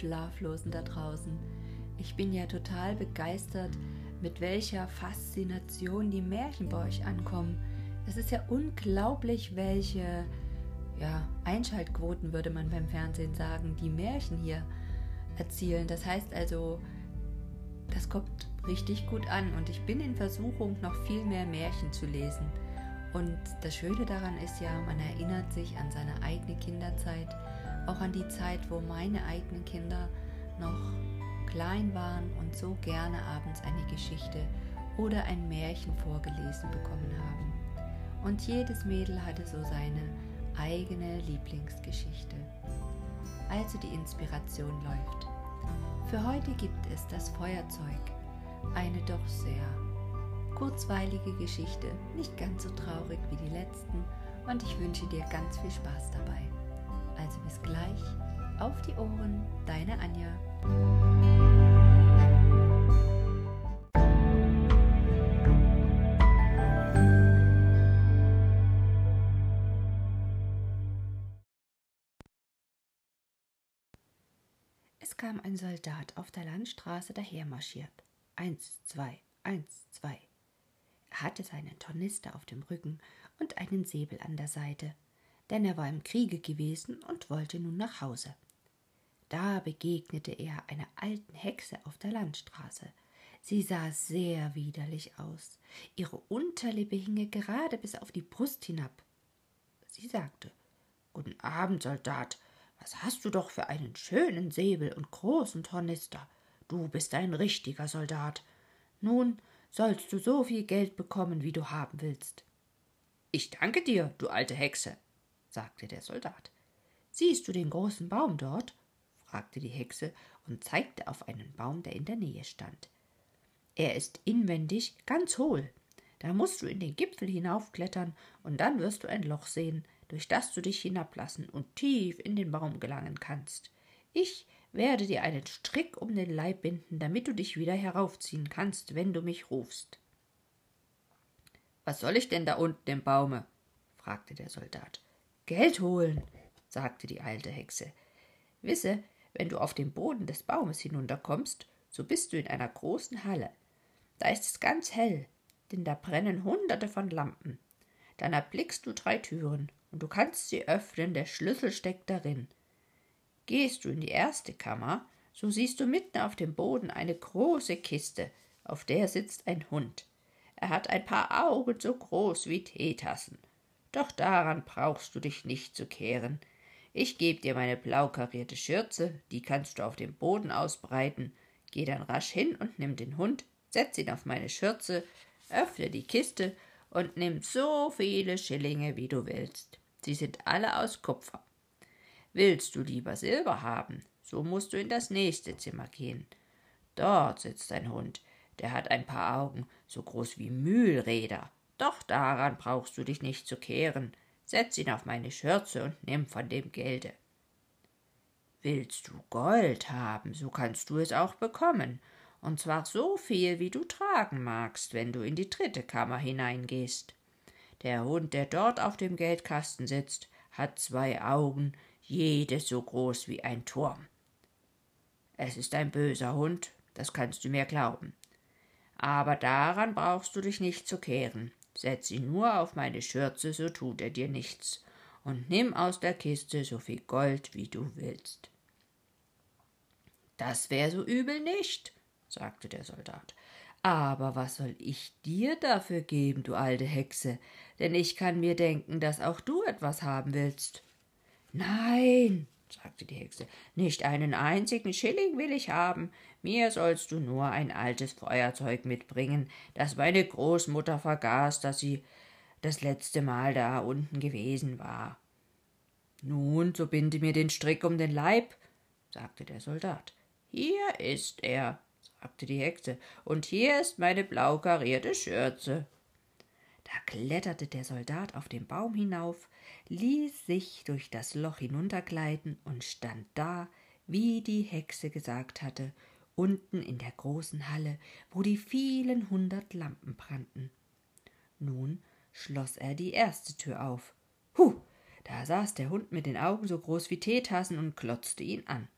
Schlaflosen da draußen. Ich bin ja total begeistert, mit welcher Faszination die Märchen bei euch ankommen. Es ist ja unglaublich, welche ja, Einschaltquoten, würde man beim Fernsehen sagen, die Märchen hier erzielen. Das heißt also, das kommt richtig gut an und ich bin in Versuchung, noch viel mehr Märchen zu lesen. Und das Schöne daran ist ja, man erinnert sich an seine eigene Kinderzeit, auch an die Zeit, wo meine eigenen Kinder noch klein waren und so gerne abends eine Geschichte oder ein Märchen vorgelesen bekommen haben. Und jedes Mädel hatte so seine eigene Lieblingsgeschichte. Also die Inspiration läuft. Für heute gibt es das Feuerzeug, eine doch sehr kurzweilige Geschichte, nicht ganz so traurig wie die letzten und ich wünsche dir ganz viel Spaß dabei. Also bis gleich, auf die Ohren, deine Anja. Es kam ein Soldat auf der Landstraße dahermarschiert. Eins, zwei, eins, zwei. Er hatte seinen Tornister auf dem Rücken und einen Säbel an der Seite denn er war im Kriege gewesen und wollte nun nach Hause. Da begegnete er einer alten Hexe auf der Landstraße. Sie sah sehr widerlich aus. Ihre Unterlippe hinge gerade bis auf die Brust hinab. Sie sagte Guten Abend, Soldat. Was hast du doch für einen schönen Säbel und großen Tornister. Du bist ein richtiger Soldat. Nun sollst du so viel Geld bekommen, wie du haben willst. Ich danke dir, du alte Hexe, sagte der Soldat. Siehst du den großen Baum dort? fragte die Hexe und zeigte auf einen Baum, der in der Nähe stand. Er ist inwendig ganz hohl. Da musst du in den Gipfel hinaufklettern, und dann wirst du ein Loch sehen, durch das du dich hinablassen und tief in den Baum gelangen kannst. Ich werde dir einen Strick um den Leib binden, damit du dich wieder heraufziehen kannst, wenn du mich rufst. Was soll ich denn da unten im Baume? fragte der Soldat. Geld holen, sagte die alte Hexe. Wisse, wenn du auf den Boden des Baumes hinunterkommst, so bist du in einer großen Halle. Da ist es ganz hell, denn da brennen hunderte von Lampen. Dann erblickst du drei Türen, und du kannst sie öffnen, der Schlüssel steckt darin. Gehst du in die erste Kammer, so siehst du mitten auf dem Boden eine große Kiste, auf der sitzt ein Hund. Er hat ein paar Augen so groß wie Teetassen doch daran brauchst du dich nicht zu kehren. Ich geb dir meine blau karierte Schürze, die kannst du auf dem Boden ausbreiten. Geh dann rasch hin und nimm den Hund, setz ihn auf meine Schürze, öffne die Kiste und nimm so viele Schillinge, wie du willst. Sie sind alle aus Kupfer. Willst du lieber Silber haben, so musst du in das nächste Zimmer gehen. Dort sitzt ein Hund, der hat ein paar Augen, so groß wie Mühlräder. Doch daran brauchst du dich nicht zu kehren. Setz ihn auf meine Schürze und nimm von dem Gelde. Willst du Gold haben, so kannst du es auch bekommen, und zwar so viel, wie du tragen magst, wenn du in die dritte Kammer hineingehst. Der Hund, der dort auf dem Geldkasten sitzt, hat zwei Augen, jedes so groß wie ein Turm. Es ist ein böser Hund, das kannst du mir glauben. Aber daran brauchst du dich nicht zu kehren. Setz ihn nur auf meine Schürze, so tut er dir nichts, und nimm aus der Kiste so viel Gold, wie du willst. Das wär so übel nicht, sagte der Soldat. Aber was soll ich dir dafür geben, du alte Hexe? Denn ich kann mir denken, dass auch du etwas haben willst. Nein, sagte die Hexe, nicht einen einzigen Schilling will ich haben. Mir sollst du nur ein altes Feuerzeug mitbringen, das meine Großmutter vergaß, dass sie das letzte Mal da unten gewesen war. Nun, so binde mir den Strick um den Leib, sagte der Soldat. Hier ist er, sagte die Hexe, und hier ist meine blau karierte Schürze. Da kletterte der Soldat auf den Baum hinauf, ließ sich durch das Loch hinuntergleiten und stand da, wie die Hexe gesagt hatte, unten in der großen Halle, wo die vielen hundert Lampen brannten. Nun schloss er die erste Tür auf. Hu, da saß der Hund mit den Augen so groß wie Teetassen und glotzte ihn an.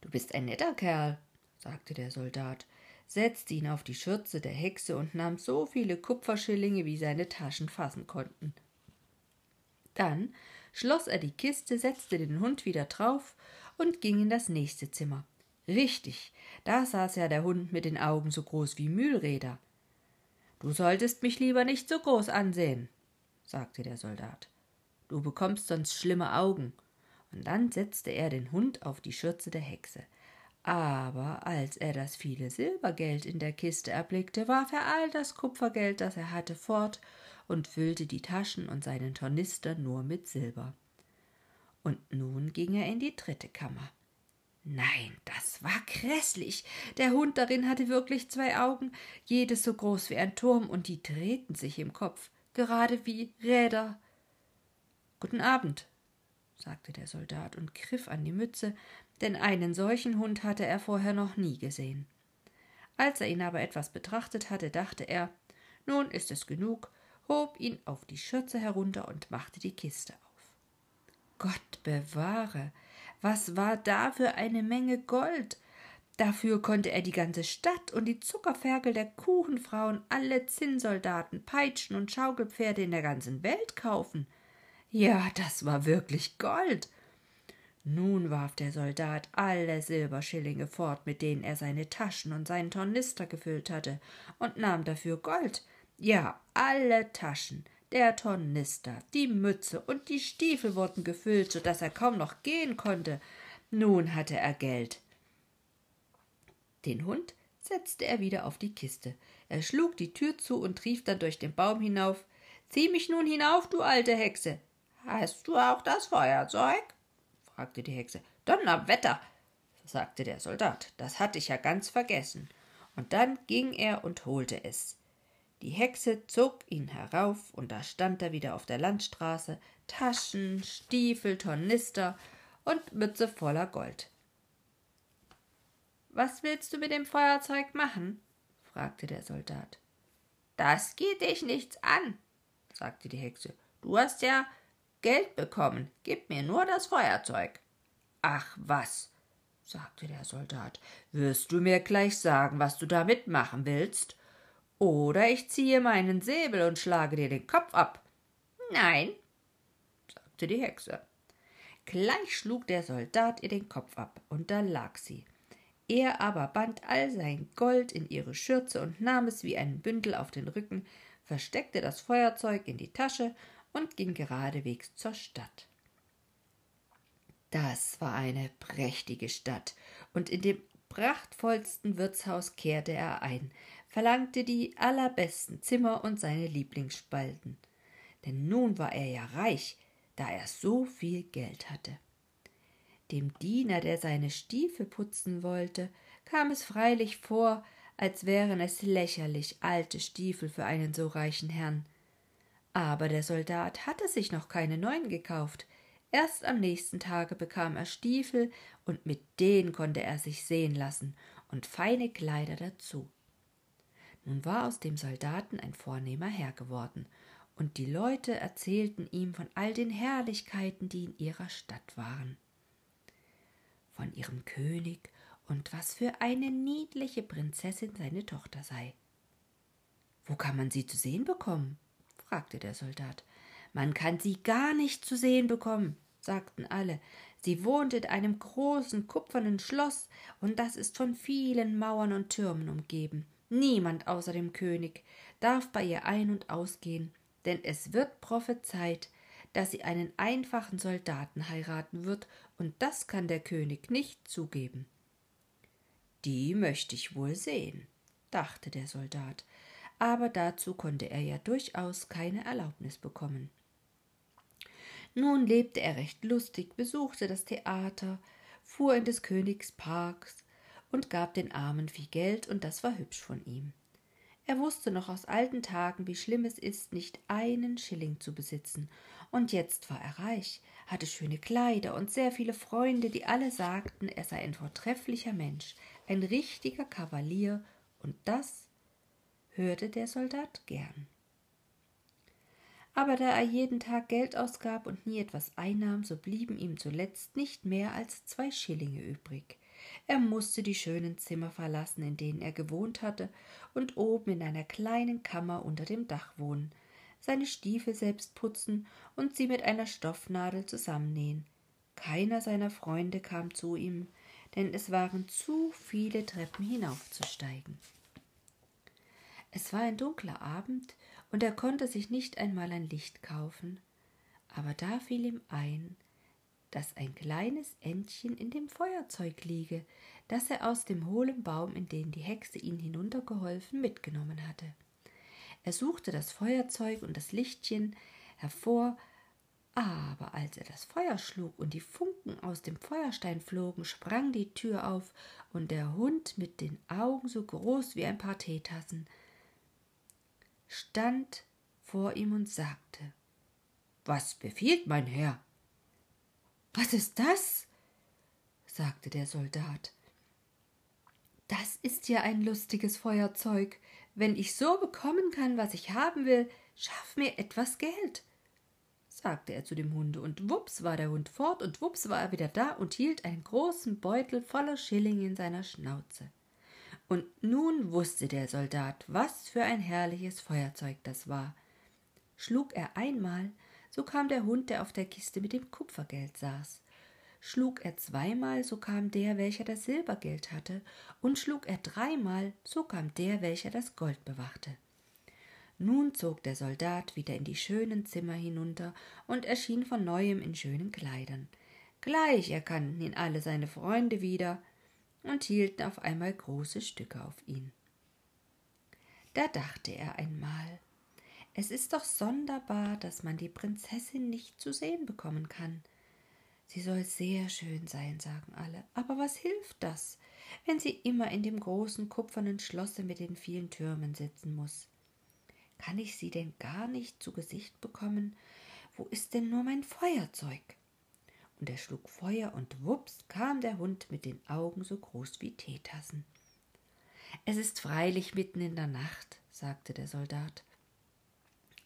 Du bist ein netter Kerl, sagte der Soldat, setzte ihn auf die Schürze der Hexe und nahm so viele Kupferschillinge, wie seine Taschen fassen konnten. Dann schloss er die Kiste, setzte den Hund wieder drauf und ging in das nächste Zimmer. Richtig, da saß ja der Hund mit den Augen so groß wie Mühlräder. Du solltest mich lieber nicht so groß ansehen, sagte der Soldat. Du bekommst sonst schlimme Augen. Und dann setzte er den Hund auf die Schürze der Hexe. Aber als er das viele Silbergeld in der Kiste erblickte, warf er all das Kupfergeld, das er hatte, fort und füllte die Taschen und seinen Tornister nur mit Silber. Und nun ging er in die dritte Kammer. Nein, das war grässlich. Der Hund darin hatte wirklich zwei Augen, jedes so groß wie ein Turm, und die drehten sich im Kopf, gerade wie Räder. Guten Abend, sagte der Soldat und griff an die Mütze, denn einen solchen Hund hatte er vorher noch nie gesehen. Als er ihn aber etwas betrachtet hatte, dachte er, nun ist es genug, hob ihn auf die Schürze herunter und machte die Kiste. Gott bewahre, was war da für eine Menge Gold? Dafür konnte er die ganze Stadt und die Zuckerferkel der Kuchenfrauen, alle Zinnsoldaten, Peitschen und Schaukelpferde in der ganzen Welt kaufen. Ja, das war wirklich Gold. Nun warf der Soldat alle Silberschillinge fort, mit denen er seine Taschen und seinen Tornister gefüllt hatte, und nahm dafür Gold. Ja, alle Taschen, der Tornister, die Mütze und die Stiefel wurden gefüllt, so dass er kaum noch gehen konnte. Nun hatte er Geld. Den Hund setzte er wieder auf die Kiste. Er schlug die Tür zu und rief dann durch den Baum hinauf Zieh mich nun hinauf, du alte Hexe. Hast du auch das Feuerzeug? fragte die Hexe. Donnerwetter, sagte der Soldat, das hatte ich ja ganz vergessen. Und dann ging er und holte es. Die Hexe zog ihn herauf, und da stand er wieder auf der Landstraße, Taschen, Stiefel, Tornister und Mütze voller Gold. Was willst du mit dem Feuerzeug machen? fragte der Soldat. Das geht dich nichts an, sagte die Hexe. Du hast ja Geld bekommen. Gib mir nur das Feuerzeug. Ach was, sagte der Soldat. Wirst du mir gleich sagen, was du damit machen willst? Oder ich ziehe meinen Säbel und schlage dir den Kopf ab. Nein, sagte die Hexe. Gleich schlug der Soldat ihr den Kopf ab, und da lag sie. Er aber band all sein Gold in ihre Schürze und nahm es wie ein Bündel auf den Rücken, versteckte das Feuerzeug in die Tasche und ging geradewegs zur Stadt. Das war eine prächtige Stadt, und in dem prachtvollsten Wirtshaus kehrte er ein, verlangte die allerbesten Zimmer und seine Lieblingsspalten. Denn nun war er ja reich, da er so viel Geld hatte. Dem Diener, der seine Stiefel putzen wollte, kam es freilich vor, als wären es lächerlich alte Stiefel für einen so reichen Herrn. Aber der Soldat hatte sich noch keine neuen gekauft. Erst am nächsten Tage bekam er Stiefel, und mit denen konnte er sich sehen lassen, und feine Kleider dazu. Nun war aus dem Soldaten ein vornehmer Herr geworden, und die Leute erzählten ihm von all den Herrlichkeiten, die in ihrer Stadt waren. Von ihrem König und was für eine niedliche Prinzessin seine Tochter sei. Wo kann man sie zu sehen bekommen? fragte der Soldat. Man kann sie gar nicht zu sehen bekommen, sagten alle. Sie wohnt in einem großen kupfernen Schloss, und das ist von vielen Mauern und Türmen umgeben. Niemand außer dem König darf bei ihr ein und ausgehen, denn es wird prophezeit, dass sie einen einfachen Soldaten heiraten wird, und das kann der König nicht zugeben. Die möchte ich wohl sehen, dachte der Soldat, aber dazu konnte er ja durchaus keine Erlaubnis bekommen. Nun lebte er recht lustig, besuchte das Theater, fuhr in des Königs Parks, und gab den Armen viel Geld, und das war hübsch von ihm. Er wusste noch aus alten Tagen, wie schlimm es ist, nicht einen Schilling zu besitzen, und jetzt war er reich, hatte schöne Kleider und sehr viele Freunde, die alle sagten, er sei ein vortrefflicher Mensch, ein richtiger Kavalier, und das hörte der Soldat gern. Aber da er jeden Tag Geld ausgab und nie etwas einnahm, so blieben ihm zuletzt nicht mehr als zwei Schillinge übrig. Er musste die schönen Zimmer verlassen, in denen er gewohnt hatte, und oben in einer kleinen Kammer unter dem Dach wohnen, seine Stiefel selbst putzen und sie mit einer Stoffnadel zusammennähen. Keiner seiner Freunde kam zu ihm, denn es waren zu viele Treppen hinaufzusteigen. Es war ein dunkler Abend, und er konnte sich nicht einmal ein Licht kaufen, aber da fiel ihm ein, dass ein kleines Entchen in dem Feuerzeug liege, das er aus dem hohlen Baum, in den die Hexe ihn hinuntergeholfen, mitgenommen hatte. Er suchte das Feuerzeug und das Lichtchen hervor, aber als er das Feuer schlug und die Funken aus dem Feuerstein flogen, sprang die Tür auf und der Hund mit den Augen so groß wie ein paar Teetassen stand vor ihm und sagte Was befiehlt mein Herr? Was ist das? sagte der Soldat. Das ist ja ein lustiges Feuerzeug. Wenn ich so bekommen kann, was ich haben will, schaff mir etwas Geld, sagte er zu dem Hunde, und wups war der Hund fort, und wups war er wieder da und hielt einen großen Beutel voller Schillinge in seiner Schnauze. Und nun wusste der Soldat, was für ein herrliches Feuerzeug das war. Schlug er einmal, so kam der Hund, der auf der Kiste mit dem Kupfergeld saß. Schlug er zweimal, so kam der, welcher das Silbergeld hatte, und schlug er dreimal, so kam der, welcher das Gold bewachte. Nun zog der Soldat wieder in die schönen Zimmer hinunter und erschien von neuem in schönen Kleidern. Gleich erkannten ihn alle seine Freunde wieder, und hielten auf einmal große Stücke auf ihn. Da dachte er einmal, es ist doch sonderbar, dass man die Prinzessin nicht zu sehen bekommen kann. Sie soll sehr schön sein, sagen alle, aber was hilft das, wenn sie immer in dem großen kupfernen Schlosse mit den vielen Türmen sitzen muss? Kann ich sie denn gar nicht zu Gesicht bekommen? Wo ist denn nur mein Feuerzeug? und er schlug Feuer, und wups kam der Hund mit den Augen so groß wie Teetassen. Es ist freilich mitten in der Nacht, sagte der Soldat.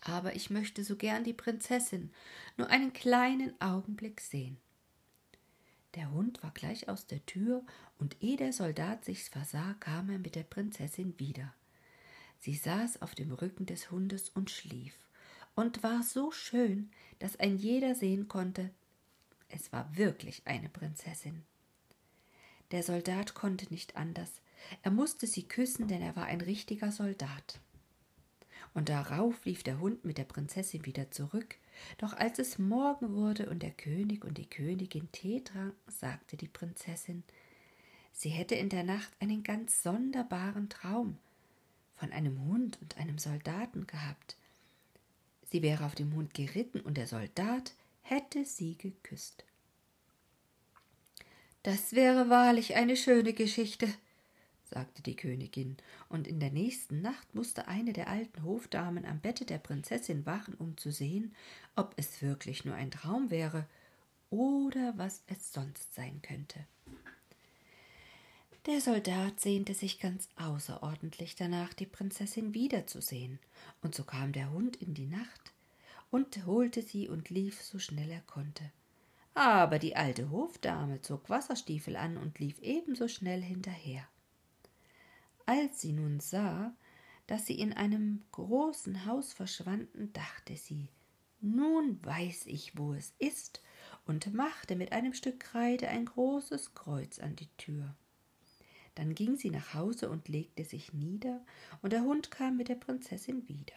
Aber ich möchte so gern die Prinzessin nur einen kleinen Augenblick sehen. Der Hund war gleich aus der Tür, und ehe der Soldat sich's versah, kam er mit der Prinzessin wieder. Sie saß auf dem Rücken des Hundes und schlief, und war so schön, dass ein jeder sehen konnte, es war wirklich eine Prinzessin. Der Soldat konnte nicht anders. Er musste sie küssen, denn er war ein richtiger Soldat. Und darauf lief der Hund mit der Prinzessin wieder zurück. Doch als es Morgen wurde und der König und die Königin Tee tranken, sagte die Prinzessin, sie hätte in der Nacht einen ganz sonderbaren Traum von einem Hund und einem Soldaten gehabt. Sie wäre auf dem Hund geritten und der Soldat hätte sie geküsst. Das wäre wahrlich eine schöne Geschichte, sagte die Königin, und in der nächsten Nacht musste eine der alten Hofdamen am Bette der Prinzessin wachen, um zu sehen, ob es wirklich nur ein Traum wäre oder was es sonst sein könnte. Der Soldat sehnte sich ganz außerordentlich danach, die Prinzessin wiederzusehen, und so kam der Hund in die Nacht, und holte sie und lief so schnell er konnte. Aber die alte Hofdame zog Wasserstiefel an und lief ebenso schnell hinterher. Als sie nun sah, dass sie in einem großen Haus verschwanden, dachte sie, nun weiß ich, wo es ist, und machte mit einem Stück Kreide ein großes Kreuz an die Tür. Dann ging sie nach Hause und legte sich nieder, und der Hund kam mit der Prinzessin wieder.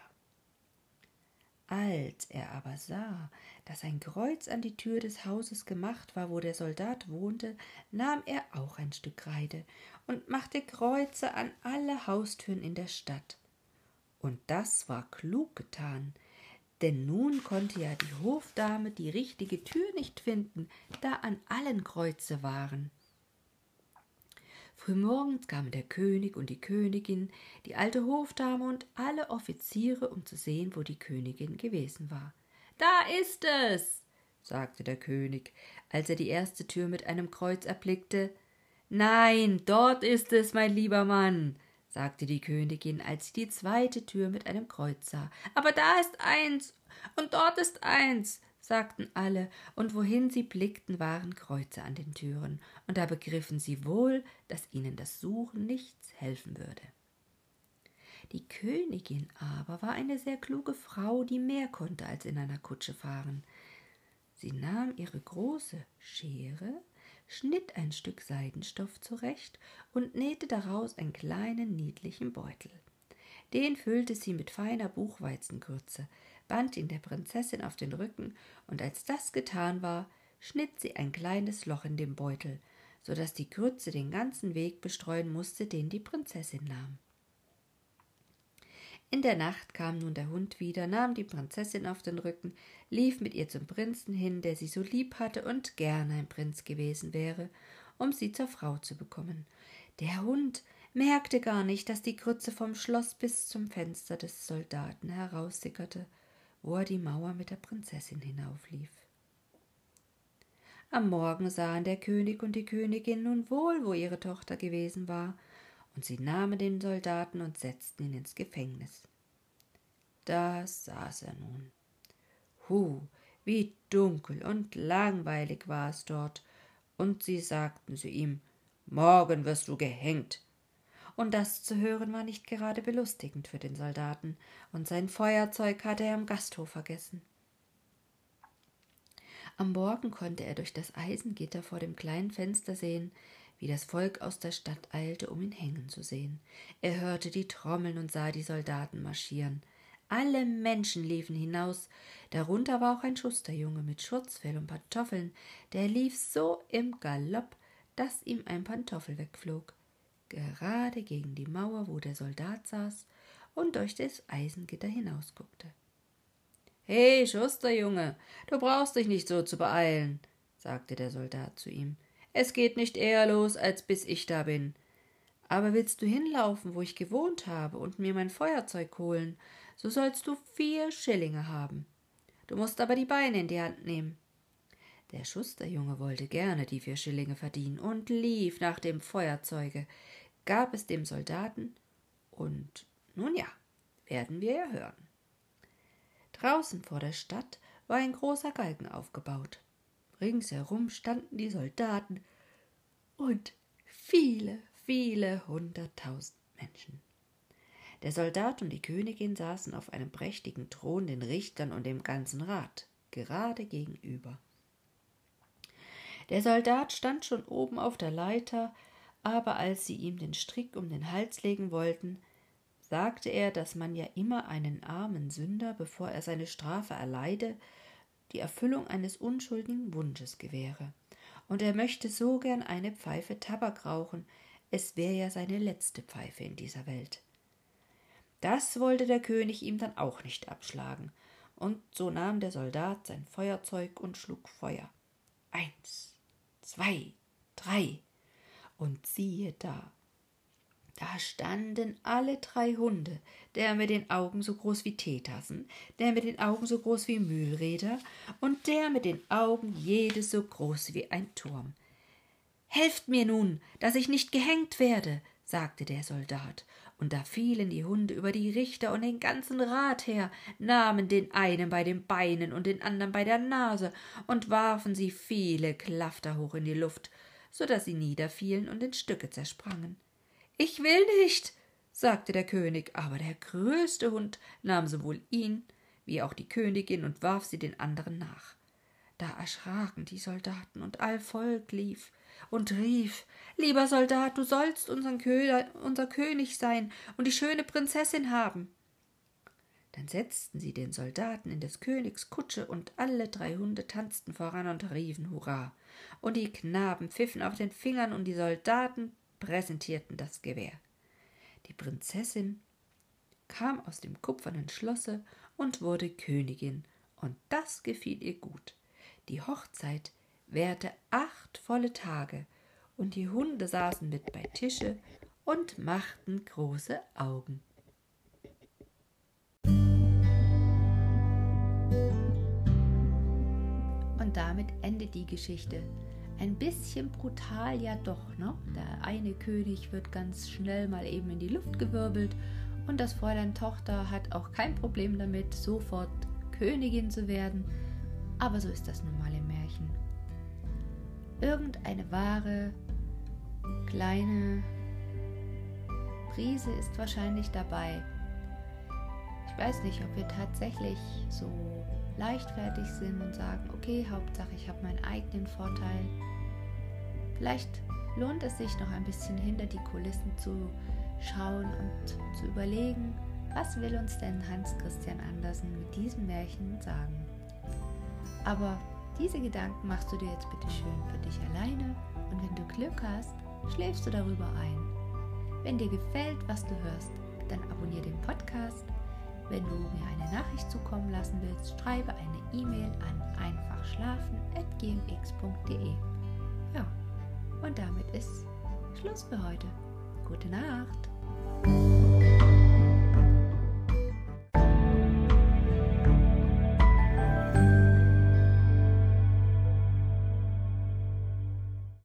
Als er aber sah, dass ein Kreuz an die Tür des Hauses gemacht war, wo der Soldat wohnte, nahm er auch ein Stück Kreide und machte Kreuze an alle Haustüren in der Stadt. Und das war klug getan, denn nun konnte ja die Hofdame die richtige Tür nicht finden, da an allen Kreuze waren. Frühmorgens kamen der König und die Königin, die alte Hofdame und alle Offiziere, um zu sehen, wo die Königin gewesen war. Da ist es, sagte der König, als er die erste Tür mit einem Kreuz erblickte. Nein, dort ist es, mein lieber Mann, sagte die Königin, als sie die zweite Tür mit einem Kreuz sah. Aber da ist eins und dort ist eins, sagten alle, und wohin sie blickten, waren Kreuze an den Türen, und da begriffen sie wohl, dass ihnen das Suchen nichts helfen würde. Die Königin aber war eine sehr kluge Frau, die mehr konnte als in einer Kutsche fahren. Sie nahm ihre große Schere, schnitt ein Stück Seidenstoff zurecht und nähte daraus einen kleinen niedlichen Beutel. Den füllte sie mit feiner Buchweizengrütze, band ihn der Prinzessin auf den Rücken, und als das getan war, schnitt sie ein kleines Loch in dem Beutel, so dass die Grütze den ganzen Weg bestreuen musste, den die Prinzessin nahm. In der Nacht kam nun der Hund wieder, nahm die Prinzessin auf den Rücken, lief mit ihr zum Prinzen hin, der sie so lieb hatte und gern ein Prinz gewesen wäre, um sie zur Frau zu bekommen. Der Hund merkte gar nicht, dass die Grütze vom Schloss bis zum Fenster des Soldaten heraussickerte, wo er die Mauer mit der Prinzessin hinauflief. Am Morgen sahen der König und die Königin nun wohl, wo ihre Tochter gewesen war, und sie nahmen den Soldaten und setzten ihn ins Gefängnis. Da saß er nun. Hu, wie dunkel und langweilig war es dort, und sie sagten zu ihm Morgen wirst du gehängt. Und das zu hören war nicht gerade belustigend für den Soldaten, und sein Feuerzeug hatte er am Gasthof vergessen. Am Morgen konnte er durch das Eisengitter vor dem kleinen Fenster sehen, wie das Volk aus der Stadt eilte, um ihn hängen zu sehen. Er hörte die Trommeln und sah die Soldaten marschieren. Alle Menschen liefen hinaus, darunter war auch ein Schusterjunge mit Schurzfell und Pantoffeln, der lief so im Galopp, dass ihm ein Pantoffel wegflog, gerade gegen die Mauer, wo der Soldat saß und durch das Eisengitter hinausguckte. He, Schusterjunge, du brauchst dich nicht so zu beeilen, sagte der Soldat zu ihm. Es geht nicht eher los, als bis ich da bin. Aber willst du hinlaufen, wo ich gewohnt habe, und mir mein Feuerzeug holen, so sollst du vier Schillinge haben. Du musst aber die Beine in die Hand nehmen. Der Schusterjunge wollte gerne die vier Schillinge verdienen und lief nach dem Feuerzeuge, gab es dem Soldaten, und nun ja, werden wir ja hören. Draußen vor der Stadt war ein großer Galgen aufgebaut. Ringsherum standen die Soldaten und viele, viele hunderttausend Menschen. Der Soldat und die Königin saßen auf einem prächtigen Thron den Richtern und dem ganzen Rat gerade gegenüber. Der Soldat stand schon oben auf der Leiter, aber als sie ihm den Strick um den Hals legen wollten, sagte er, dass man ja immer einen armen Sünder, bevor er seine Strafe erleide, die Erfüllung eines unschuldigen Wunsches gewähre. Und er möchte so gern eine Pfeife Tabak rauchen, es wäre ja seine letzte Pfeife in dieser Welt. Das wollte der König ihm dann auch nicht abschlagen, und so nahm der Soldat sein Feuerzeug und schlug Feuer. Eins, zwei, drei, und siehe da, da standen alle drei Hunde, der mit den Augen so groß wie Teetassen, der mit den Augen so groß wie Mühlräder und der mit den Augen jedes so groß wie ein Turm. Helft mir nun, dass ich nicht gehängt werde, sagte der Soldat, und da fielen die Hunde über die Richter und den ganzen Rat her, nahmen den einen bei den Beinen und den anderen bei der Nase und warfen sie viele Klafter hoch in die Luft, so dass sie niederfielen und in Stücke zersprangen. Ich will nicht, sagte der König, aber der größte Hund nahm sowohl ihn wie auch die Königin und warf sie den anderen nach. Da erschraken die Soldaten, und all Volk lief und rief Lieber Soldat, du sollst Köder, unser König sein und die schöne Prinzessin haben. Dann setzten sie den Soldaten in des Königs Kutsche, und alle drei Hunde tanzten voran und riefen Hurra. Und die Knaben pfiffen auf den Fingern, und die Soldaten präsentierten das Gewehr. Die Prinzessin kam aus dem kupfernen Schlosse und wurde Königin, und das gefiel ihr gut. Die Hochzeit währte acht volle Tage, und die Hunde saßen mit bei Tische und machten große Augen. Und damit endet die Geschichte ein bisschen brutal ja doch, ne? Der eine König wird ganz schnell mal eben in die Luft gewirbelt und das Fräulein Tochter hat auch kein Problem damit, sofort Königin zu werden. Aber so ist das nun mal im Märchen. Irgendeine wahre, kleine Prise ist wahrscheinlich dabei. Ich weiß nicht, ob wir tatsächlich so leichtfertig sind und sagen, okay, Hauptsache ich habe meinen eigenen Vorteil. Vielleicht lohnt es sich noch ein bisschen hinter die Kulissen zu schauen und zu überlegen, was will uns denn Hans Christian Andersen mit diesem Märchen sagen. Aber diese Gedanken machst du dir jetzt bitte schön für dich alleine und wenn du Glück hast, schläfst du darüber ein. Wenn dir gefällt, was du hörst, dann abonniere den Podcast. Wenn du mir eine Nachricht zukommen lassen willst, schreibe eine E-Mail an einfachschlafen.gmx.de. Ja, und damit ist Schluss für heute. Gute Nacht.